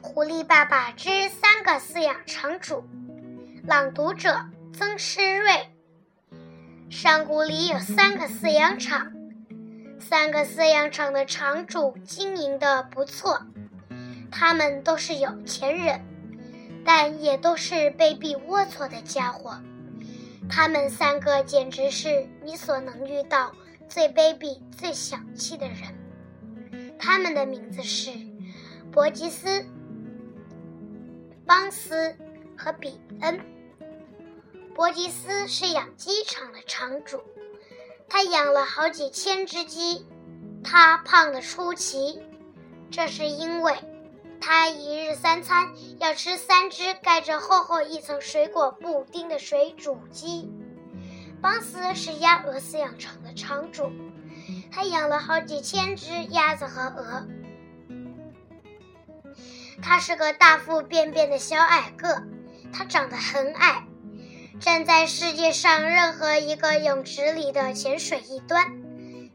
狐狸爸爸之三个饲养场主，朗读者曾诗瑞。山谷里有三个饲养场，三个饲养场的场主经营的不错，他们都是有钱人，但也都是卑鄙龌龊的家伙。他们三个简直是你所能遇到最卑鄙、最小气的人。他们的名字是伯吉斯。邦斯和比恩。伯吉斯是养鸡场的场主，他养了好几千只鸡，他胖得出奇，这是因为他一日三餐要吃三只盖着厚厚一层水果布丁的水煮鸡。邦斯是鸭鹅饲养场的场主，他养了好几千只鸭子和鹅。他是个大腹便便的小矮个，他长得很矮，站在世界上任何一个泳池里的浅水一端，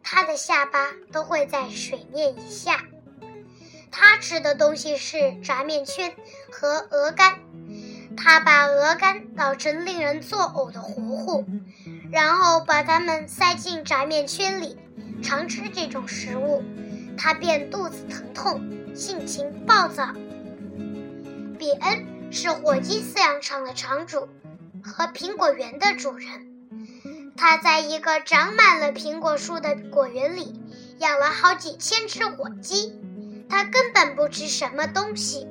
他的下巴都会在水面以下。他吃的东西是炸面圈和鹅肝，他把鹅肝捣成令人作呕的糊糊，然后把它们塞进炸面圈里。常吃这种食物，他便肚子疼痛，性情暴躁。比恩是火鸡饲养场的场主和苹果园的主人。他在一个长满了苹果树的果园里养了好几千只火鸡。他根本不吃什么东西，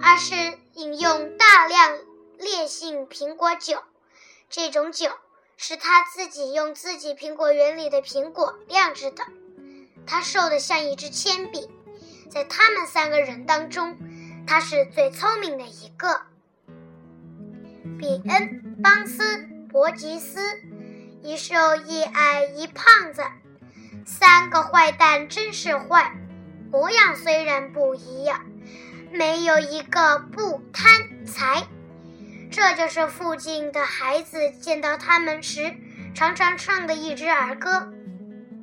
而是饮用大量烈性苹果酒。这种酒是他自己用自己苹果园里的苹果酿制的。他瘦得像一支铅笔。在他们三个人当中。他是最聪明的一个。比恩、邦斯、伯吉斯，一瘦一矮一胖子，三个坏蛋真是坏。模样虽然不一样，没有一个不贪财。这就是附近的孩子见到他们时常常唱的一支儿歌。